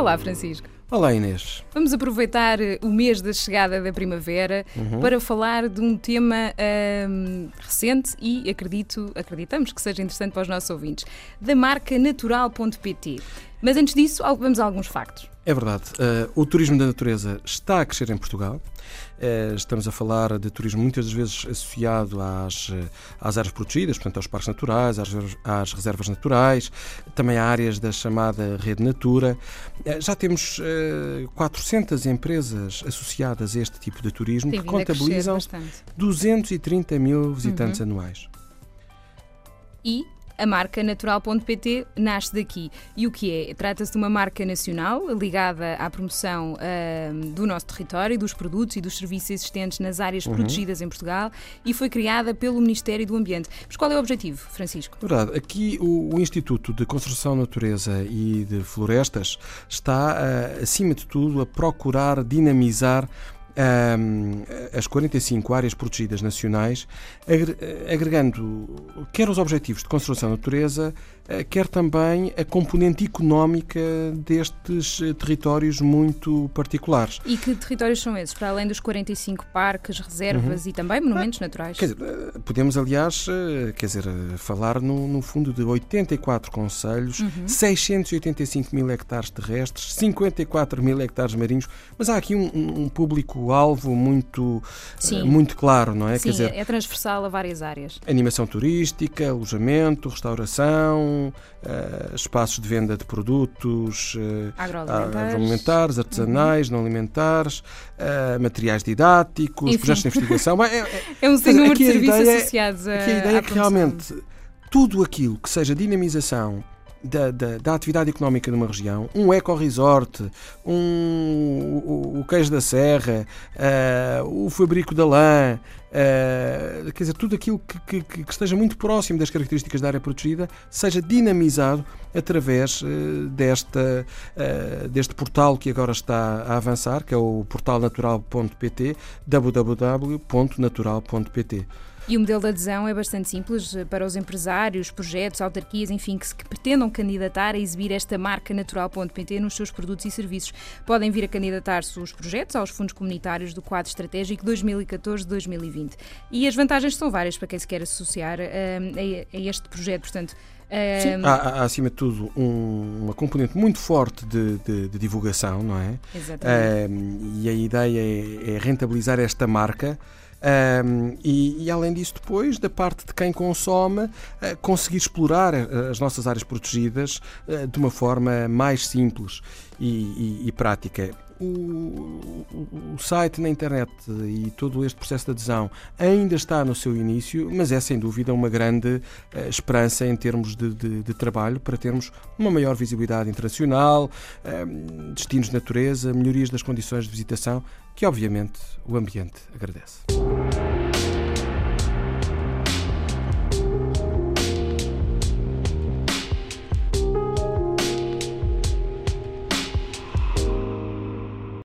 Olá, Francisco. Olá, Inês. Vamos aproveitar eh, o mês da chegada da primavera uhum. para falar de um tema hum, recente e acredito, acreditamos que seja interessante para os nossos ouvintes, da marca natural.pt. Mas antes disso, vamos a alguns factos. É verdade. Uh, o turismo da natureza está a crescer em Portugal. Uh, estamos a falar de turismo muitas das vezes associado às, eh, às áreas protegidas, portanto aos parques naturais, às, às reservas naturais, também a áreas da chamada Rede Natura. Uh, já temos 400 empresas associadas a este tipo de turismo Tem que contabilizam 230 mil visitantes uhum. anuais. E a marca natural.pt nasce daqui. E o que é? Trata-se de uma marca nacional ligada à promoção uh, do nosso território, dos produtos e dos serviços existentes nas áreas uhum. protegidas em Portugal e foi criada pelo Ministério do Ambiente. Mas qual é o objetivo, Francisco? Verdade. Aqui o, o Instituto de Conservação Natureza e de Florestas está, uh, acima de tudo, a procurar dinamizar um, as 45 áreas protegidas nacionais, agregando quer os objetivos de conservação da natureza, eh, quer também a componente económica destes eh, territórios muito particulares. E que territórios são esses, para além dos 45 parques, reservas uhum. e também monumentos naturais? Quer dizer, eh, podemos, aliás, quer dizer, falar no, no fundo de 84 conselhos, uhum. 685 mil hectares terrestres, 54 mil hectares marinhos, mas há aqui um, um público-alvo muito, muito claro, não é? Sim, quer dizer, é transversal a várias áreas. Animação turística, alojamento, restauração, uh, espaços de venda de produtos uh, agroalimentares, agroalimentares artesanais, uhum. não alimentares, uh, materiais didáticos, Enfim. projetos de investigação. é, é, é um sem número de serviços associados a. Aqui a ideia é que realmente tudo aquilo que seja dinamização da, da, da, atividade económica de uma região, um eco-resort, um, o, o, queijo da serra, uh, o fabrico da lã, uh, quer dizer, tudo aquilo que, que, que, esteja muito próximo das características da área protegida, seja dinamizado através uh, desta, deste portal que agora está a avançar, que é o portal natural.pt, www.natural.pt. E o modelo de adesão é bastante simples eh, para os empresários, projetos, autarquias, enfim, que se pretendam candidatar a exibir esta marca natural.pt nos seus produtos e serviços. Podem vir a candidatar-se os projetos aos fundos comunitários do quadro estratégico 2014-2020. E as vantagens são várias para quem se quer associar uh, a, a este projeto, portanto. Uh... Sim, há, há, acima de tudo um, uma componente muito forte de, de, de divulgação, não é? Exatamente. Uh, e a ideia é, é rentabilizar esta marca. Um, e, e, além disso, depois, da parte de quem consome, uh, conseguir explorar uh, as nossas áreas protegidas uh, de uma forma mais simples e, e, e prática. O, o, site na internet e todo este processo de adesão ainda está no seu início, mas é sem dúvida uma grande uh, esperança em termos de, de, de, trabalho para termos uma maior visibilidade internacional, uh, destinos de natureza, melhorias das condições de visitação, que obviamente o ambiente agradece.